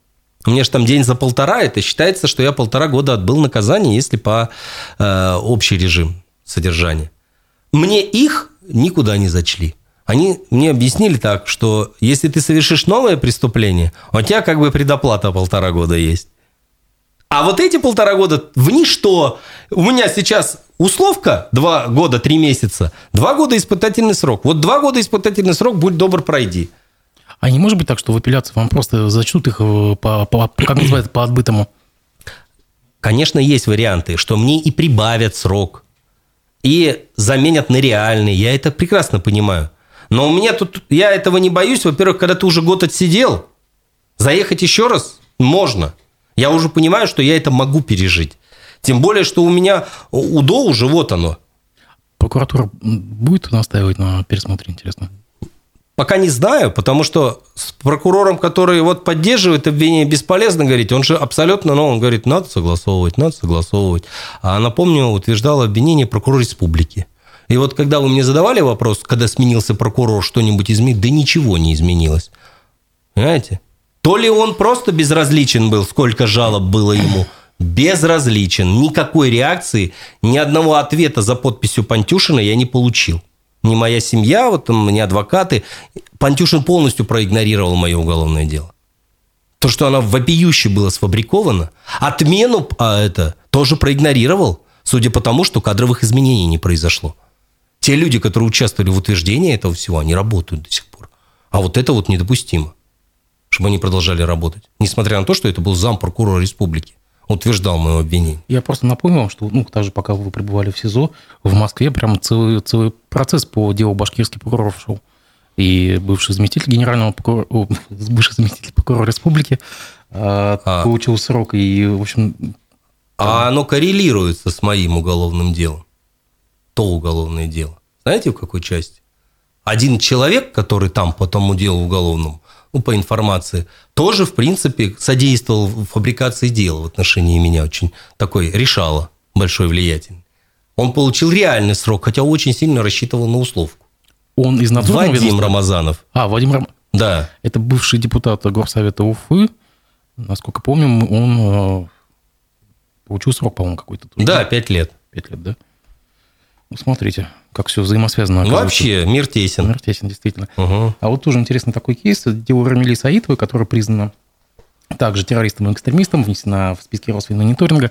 у меня же там день за полтора, это считается, что я полтора года отбыл наказание, если по э, общий режим содержания. Мне их никуда не зачли. Они мне объяснили так, что если ты совершишь новое преступление, у тебя как бы предоплата полтора года есть. А вот эти полтора года в ничто. У меня сейчас условка два года, три месяца. Два года испытательный срок. Вот два года испытательный срок, будь добр, пройди. А не может быть так, что в апелляции вам просто зачтут их э, по, по, как называется, по отбытому? Конечно, есть варианты, что мне и прибавят срок, и заменят на реальный. Я это прекрасно понимаю. Но у меня тут, я этого не боюсь. Во-первых, когда ты уже год отсидел, заехать еще раз можно. Я уже понимаю, что я это могу пережить. Тем более, что у меня УДО уже вот оно. Прокуратура будет настаивать на пересмотре, интересно? Пока не знаю, потому что с прокурором, который вот поддерживает обвинение, бесполезно говорить. Он же абсолютно, ну, он говорит, надо согласовывать, надо согласовывать. А напомню, утверждал обвинение прокурор республики. И вот когда вы мне задавали вопрос, когда сменился прокурор, что-нибудь изменилось, да ничего не изменилось. Понимаете? То ли он просто безразличен был, сколько жалоб было ему, безразличен. Никакой реакции, ни одного ответа за подписью Пантюшина я не получил ни моя семья, вот там, ни адвокаты. Пантюшин полностью проигнорировал мое уголовное дело. То, что она вопиюще была сфабрикована, отмену а это тоже проигнорировал, судя по тому, что кадровых изменений не произошло. Те люди, которые участвовали в утверждении этого всего, они работают до сих пор. А вот это вот недопустимо, чтобы они продолжали работать. Несмотря на то, что это был зам прокурора республики утверждал мое обвинение. Я просто напомнил вам, что ну, даже пока вы пребывали в СИЗО, в Москве прям целый, целый процесс по делу башкирских прокуроров шел. И бывший заместитель генерального прокурора, бывший заместитель прокурора республики а, а, получил срок. И, в общем... А оно коррелируется с моим уголовным делом. То уголовное дело. Знаете, в какой части? Один человек, который там по тому делу уголовному, ну, по информации, тоже, в принципе, содействовал в фабрикации дела в отношении меня. Очень такой решало, большой влиятельный. Он получил реальный срок, хотя очень сильно рассчитывал на условку. Он из надзорного Вадим ведомства? Рамазанов. А, Вадим Рамазанов. Да. Это бывший депутат Горсовета Уфы. Насколько помним, он э, получил срок, по-моему, какой-то. Да, пять лет. Пять лет, да. Ну, смотрите, как все взаимосвязано. Вообще, мир тесен. Мир тесен, действительно. Угу. А вот тоже интересный такой кейс. Дело Рамили Саитовой, которая признана также террористом и экстремистом, внесена в списки Росфинмониторинга.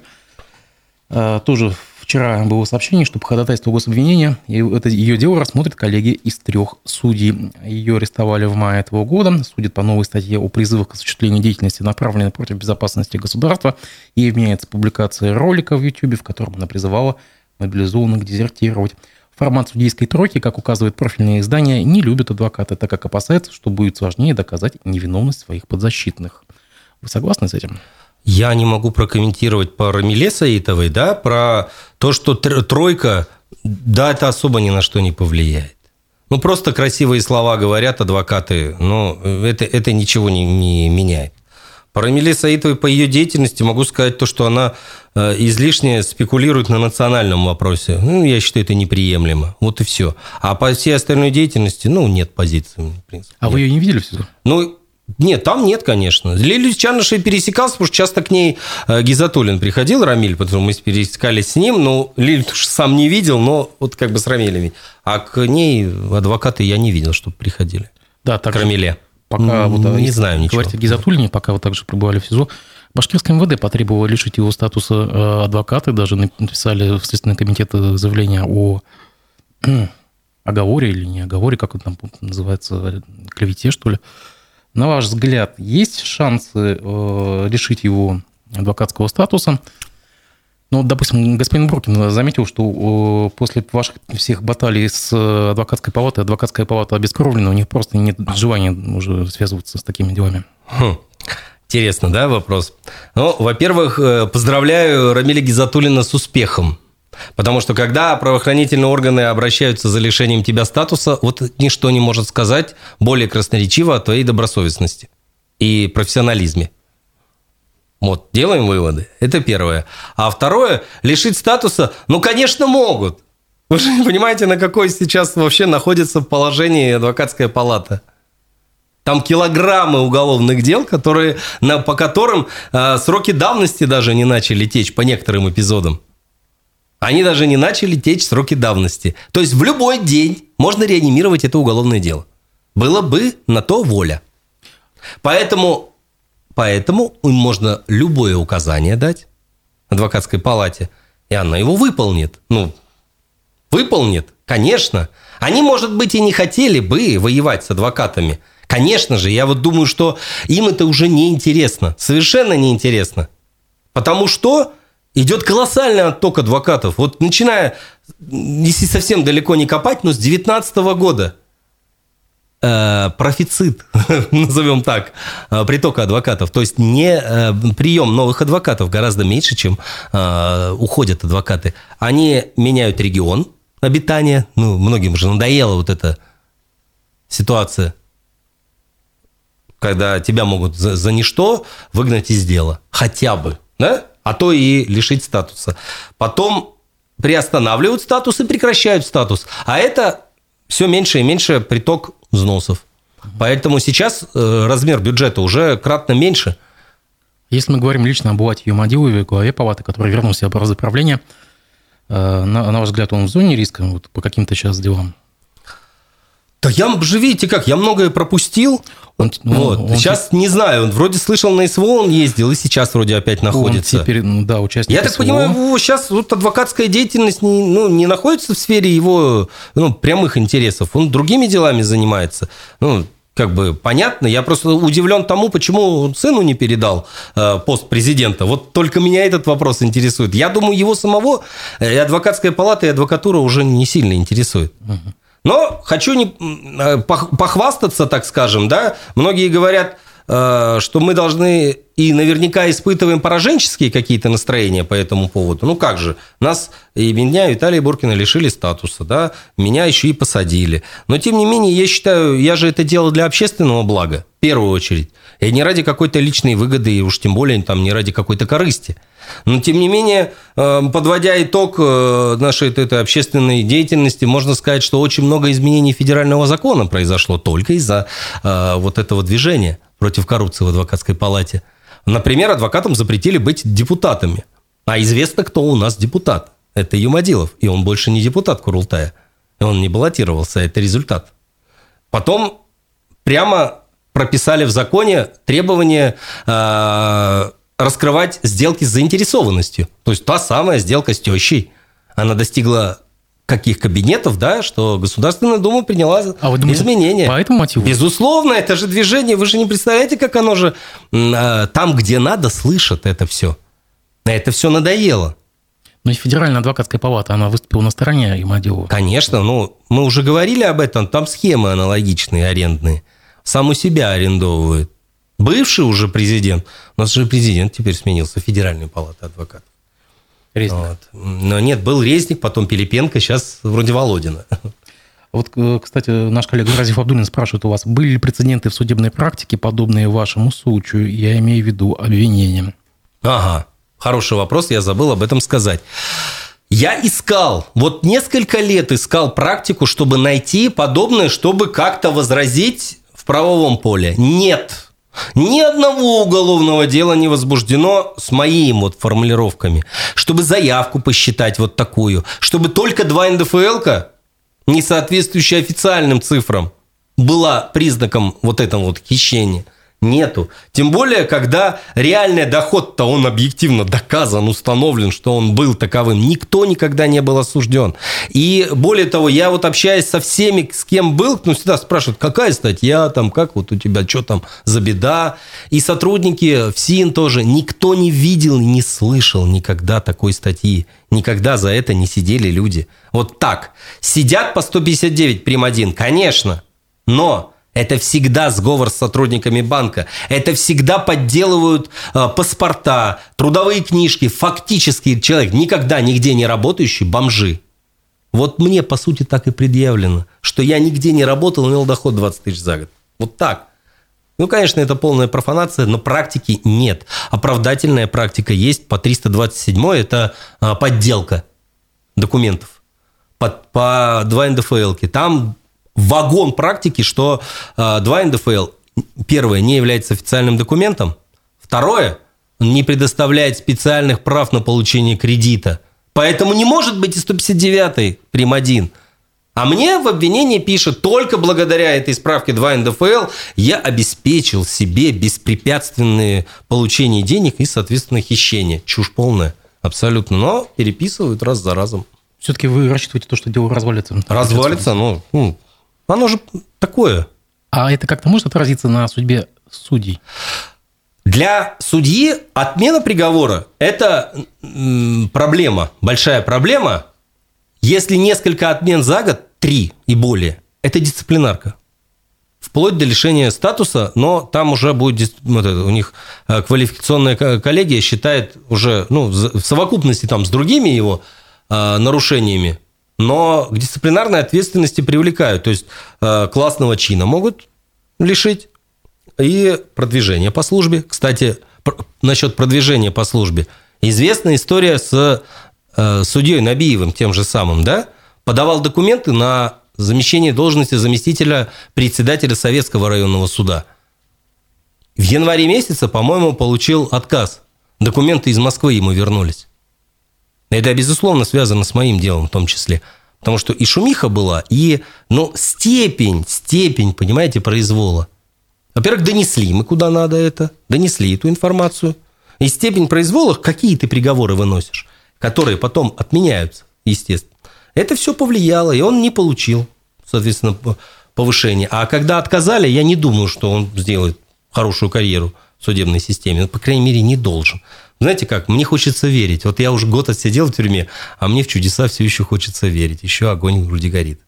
А, тоже вчера было сообщение, что по ходатайству гособвинения это ее дело рассмотрят коллеги из трех судей. Ее арестовали в мае этого года. Судят по новой статье о призывах к осуществлению деятельности, направленной против безопасности государства. Ей вменяется публикация ролика в YouTube, в котором она призывала мобилизованных дезертировать. Формат судейской тройки, как указывает профильное издание, не любят адвокаты, так как опасаются, что будет сложнее доказать невиновность своих подзащитных. Вы согласны с этим? Я не могу прокомментировать по Рамиле Саитовой, да, про то, что тройка, да, это особо ни на что не повлияет. Ну, просто красивые слова говорят адвокаты, но это, это ничего не, не меняет. По Рамиле Саитовой, по ее деятельности могу сказать то, что она э, излишне спекулирует на национальном вопросе. Ну, я считаю, это неприемлемо. Вот и все. А по всей остальной деятельности, ну, нет позиции. В принципе. А нет. вы ее не видели все? Ну, нет, там нет, конечно. Лилию Чарнышей пересекался, потому что часто к ней э, Гизатуллин приходил, Рамиль, потому что мы пересекались с ним, но Лилю сам не видел, но вот как бы с Рамилями. А к ней адвокаты я не видел, чтобы приходили. Да, также, к Рамиле. Пока М, вот а, не знаю ничего. о Гизатуллине, пока вы также пребывали в СИЗО, Башкирское МВД потребовало лишить его статуса э, адвоката, даже написали в Следственный комитет заявление о оговоре или не оговоре, как это там называется, клевете, что ли. На ваш взгляд, есть шансы э, лишить его адвокатского статуса? Ну, допустим, господин Буркин заметил, что э, после ваших всех баталий с адвокатской палатой, адвокатская палата обескровлена, у них просто нет желания уже связываться с такими делами. Хм. Интересно, да, вопрос? Ну, во-первых, э, поздравляю Рамиля Гизатуллина с успехом. Потому что когда правоохранительные органы обращаются за лишением тебя статуса, вот ничто не может сказать более красноречиво о твоей добросовестности и профессионализме. Вот, делаем выводы. Это первое. А второе, лишить статуса, ну, конечно, могут. Вы же понимаете, на какой сейчас вообще находится положении адвокатская палата. Там килограммы уголовных дел, которые, на, по которым э, сроки давности даже не начали течь по некоторым эпизодам. Они даже не начали течь сроки давности. То есть в любой день можно реанимировать это уголовное дело. Было бы на то воля. Поэтому, поэтому им можно любое указание дать адвокатской палате, и она его выполнит. Ну, выполнит, конечно. Они, может быть, и не хотели бы воевать с адвокатами. Конечно же, я вот думаю, что им это уже не интересно. Совершенно не интересно. Потому что идет колоссальный отток адвокатов. Вот начиная, если совсем далеко не копать, но с 2019 года э, профицит, назовем так, э, притока адвокатов. То есть не э, прием новых адвокатов гораздо меньше, чем уходят адвокаты. Они меняют регион обитания. Ну, многим же надоела вот эта ситуация когда тебя могут за, за ничто выгнать из дела. Хотя бы, да? А то и лишить статуса. Потом приостанавливают статус и прекращают статус. А это все меньше и меньше приток взносов. Поэтому сейчас э, размер бюджета уже кратно меньше. Если мы говорим лично об Булате Юмадилове, главе палаты, который вернулся в образы правления, э, на, на ваш взгляд, он в зоне риска вот, по каким-то сейчас делам? Да я же, видите как, я многое пропустил. Он, вот. он, Сейчас не знаю, он вроде слышал на СВО, он ездил, и сейчас вроде опять находится. Он теперь, ну, да, участник Я так СВО. понимаю, его сейчас вот адвокатская деятельность не, ну, не находится в сфере его ну, прямых интересов. Он другими делами занимается. Ну, как бы понятно. Я просто удивлен тому, почему сыну не передал э, пост президента. Вот только меня этот вопрос интересует. Я думаю, его самого э, и адвокатская палата, и адвокатура уже не сильно интересует. Угу. Но хочу не, э, похвастаться, так скажем, да. Многие говорят, э, что мы должны и наверняка испытываем пораженческие какие-то настроения по этому поводу. Ну как же, нас и меня, и Виталия Буркина лишили статуса, да, меня еще и посадили. Но тем не менее, я считаю, я же это делал для общественного блага, в первую очередь. И не ради какой-то личной выгоды, и уж тем более там не ради какой-то корысти. Но, тем не менее, э, подводя итог э, нашей этой общественной деятельности, можно сказать, что очень много изменений федерального закона произошло только из-за э, вот этого движения против коррупции в адвокатской палате. Например, адвокатам запретили быть депутатами. А известно, кто у нас депутат. Это Юмадилов. И он больше не депутат Курултая. Он не баллотировался, это результат. Потом прямо прописали в законе требование раскрывать сделки с заинтересованностью. То есть та самая сделка с тещей. Она достигла каких кабинетов, да, что Государственная Дума приняла а вы думаете, изменения. По этому мотиву? Безусловно, это же движение, вы же не представляете, как оно же а, там, где надо, слышат это все. Это все надоело. Но Федеральная адвокатская палата, она выступила на стороне Имадилова. Конечно, ну, мы уже говорили об этом, там схемы аналогичные, арендные. Сам у себя арендовывают. Бывший уже президент, у нас же президент теперь сменился, Федеральная палата адвокатов. Резник. Вот. Но нет, был Резник, потом Пилипенко, сейчас вроде Володина. Вот, э, кстати, наш коллега Разив Абдулин спрашивает у вас, были ли прецеденты в судебной практике, подобные вашему случаю? Я имею в виду обвинением. Ага, хороший вопрос, я забыл об этом сказать. Я искал, вот несколько лет искал практику, чтобы найти подобное, чтобы как-то возразить в правовом поле. Нет, ни одного уголовного дела не возбуждено с моими вот формулировками. Чтобы заявку посчитать вот такую. Чтобы только два НДФЛ-ка, не соответствующие официальным цифрам, была признаком вот этого вот хищения – нету. Тем более, когда реальный доход-то он объективно доказан, установлен, что он был таковым. Никто никогда не был осужден. И более того, я вот общаюсь со всеми, с кем был, ну, всегда спрашивают, какая статья там, как вот у тебя, что там за беда. И сотрудники в СИН тоже, никто не видел и не слышал никогда такой статьи. Никогда за это не сидели люди. Вот так. Сидят по 159 прим. 1, конечно, но это всегда сговор с сотрудниками банка. Это всегда подделывают э, паспорта, трудовые книжки. Фактически человек, никогда нигде не работающий, бомжи. Вот мне, по сути, так и предъявлено, что я нигде не работал, имел доход 20 тысяч за год. Вот так. Ну, конечно, это полная профанация, но практики нет. Оправдательная практика есть. По 327 это э, подделка документов. По, по 2 НДФЛ. Там вагон практики, что 2 э, НДФЛ, первое, не является официальным документом, второе, не предоставляет специальных прав на получение кредита. Поэтому не может быть и 159 прим. 1. А мне в обвинении пишет, только благодаря этой справке 2 НДФЛ я обеспечил себе беспрепятственное получение денег и, соответственно, хищение. Чушь полная, абсолютно. Но переписывают раз за разом. Все-таки вы рассчитываете то, что дело развалится? Развалится, ну, ну оно же такое. А это как-то может отразиться на судьбе судей? Для судьи отмена приговора – это проблема, большая проблема. Если несколько отмен за год, три и более, это дисциплинарка. Вплоть до лишения статуса, но там уже будет вот это, у них э, квалификационная коллегия считает уже ну, в совокупности там с другими его э, нарушениями но к дисциплинарной ответственности привлекают. То есть э, классного чина могут лишить и продвижение по службе. Кстати, насчет продвижения по службе. Известная история с э, судьей Набиевым, тем же самым, да? Подавал документы на замещение должности заместителя председателя Советского районного суда. В январе месяце, по-моему, получил отказ. Документы из Москвы ему вернулись. Это, безусловно, связано с моим делом в том числе. Потому что и шумиха была, и ну, степень, степень, понимаете, произвола. Во-первых, донесли мы куда надо это, донесли эту информацию. И степень произвола, какие ты приговоры выносишь, которые потом отменяются, естественно. Это все повлияло, и он не получил, соответственно, повышение. А когда отказали, я не думаю, что он сделает хорошую карьеру в судебной системе. Ну, по крайней мере, не должен. Знаете как, мне хочется верить. Вот я уже год отсидел в тюрьме, а мне в чудеса все еще хочется верить. Еще огонь вроде горит.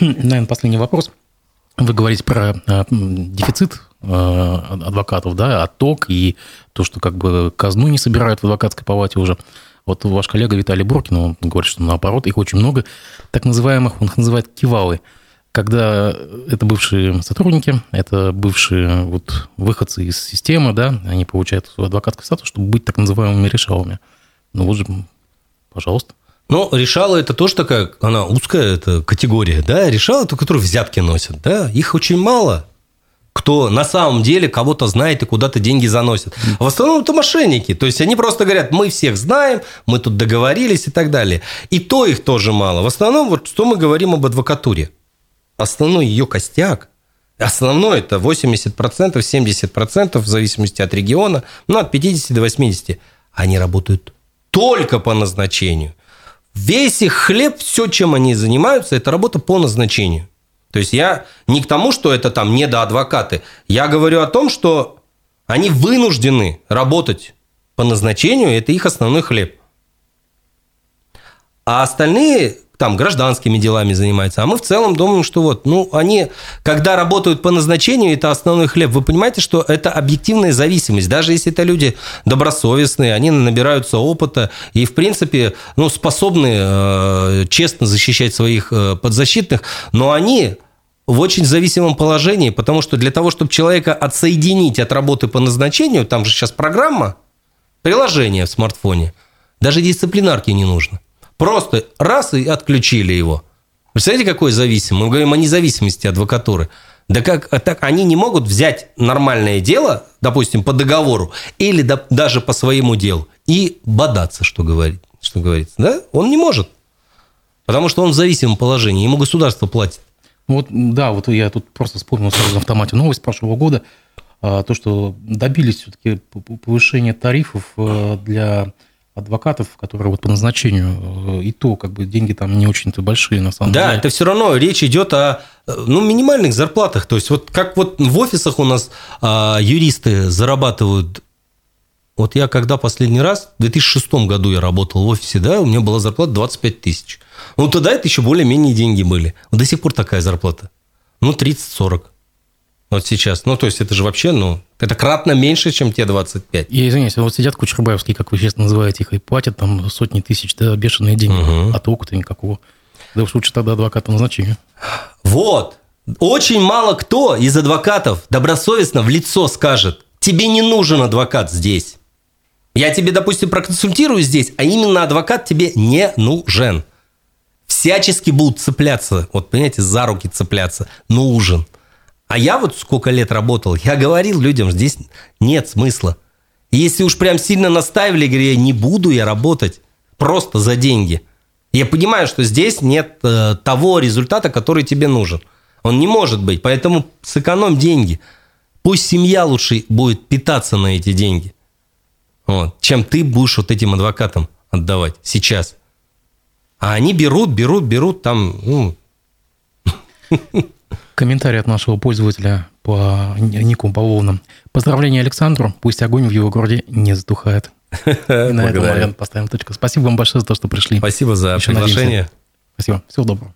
Наверное, последний вопрос. Вы говорите про э, дефицит э, адвокатов, да, отток и то, что как бы казну не собирают в адвокатской палате уже. Вот ваш коллега Виталий Буркин, он говорит, что наоборот, их очень много так называемых, он их называет кивалы – когда это бывшие сотрудники, это бывшие вот выходцы из системы, да, они получают адвокатский статус, чтобы быть так называемыми решалами. Ну вот же, пожалуйста. Ну, решала это тоже такая, она узкая это категория, да, решала, это которые взятки носят, да, их очень мало, кто на самом деле кого-то знает и куда-то деньги заносит. В основном это мошенники. То есть они просто говорят, мы всех знаем, мы тут договорились и так далее. И то их тоже мало. В основном, вот что мы говорим об адвокатуре основной ее костяк, основной это 80%, 70% в зависимости от региона, ну, от 50 до 80, они работают только по назначению. Весь их хлеб, все, чем они занимаются, это работа по назначению. То есть я не к тому, что это там недоадвокаты. Я говорю о том, что они вынуждены работать по назначению, это их основной хлеб. А остальные там гражданскими делами занимаются. А мы в целом думаем, что вот, ну, они, когда работают по назначению, это основной хлеб. Вы понимаете, что это объективная зависимость. Даже если это люди добросовестные, они набираются опыта и, в принципе, ну, способны э, честно защищать своих э, подзащитных, но они в очень зависимом положении, потому что для того, чтобы человека отсоединить от работы по назначению, там же сейчас программа, приложение в смартфоне, даже дисциплинарки не нужно. Просто раз и отключили его. Представляете, какой зависимый? Мы говорим о независимости адвокатуры. Да как а так они не могут взять нормальное дело, допустим, по договору или да, даже по своему делу и бодаться, что говорит, что говорится, да? Он не может, потому что он в зависимом положении, ему государство платит. Вот, да, вот я тут просто вспомнил сразу на автомате новость прошлого года, а, то, что добились все-таки повышения тарифов э, для адвокатов, которые вот по назначению, э, и то как бы деньги там не очень-то большие на самом да, деле. Да, это все равно речь идет о ну, минимальных зарплатах. То есть вот как вот в офисах у нас а, юристы зарабатывают вот я когда последний раз, в 2006 году я работал в офисе, да, у меня была зарплата 25 тысяч. Ну, тогда это еще более-менее деньги были. до сих пор такая зарплата. Ну, 30-40. Вот сейчас. Ну, то есть, это же вообще, ну, это кратно меньше, чем те 25. Я извиняюсь, вот сидят кучербаевские, как вы сейчас называете их, и платят там сотни тысяч, да, бешеные деньги, угу. а толку-то никакого. Да уж лучше тогда адвоката назначения. Вот. Очень мало кто из адвокатов добросовестно в лицо скажет, тебе не нужен адвокат здесь. Я тебе, допустим, проконсультирую здесь, а именно адвокат тебе не нужен. Всячески будут цепляться, вот понимаете, за руки цепляться. Нужен. А я вот сколько лет работал, я говорил людям, здесь нет смысла. Если уж прям сильно настаивали, говорю, не буду я работать просто за деньги. Я понимаю, что здесь нет э, того результата, который тебе нужен. Он не может быть, поэтому сэкономь деньги. Пусть семья лучше будет питаться на эти деньги вот, чем ты будешь вот этим адвокатам отдавать сейчас. А они берут, берут, берут там, ну... Комментарий от нашего пользователя по нику по волнам. Поздравления Александру, пусть огонь в его городе не затухает. на этом, наверное, поставим точку. Спасибо вам большое за то, что пришли. Спасибо за приглашение. Спасибо. Всего доброго.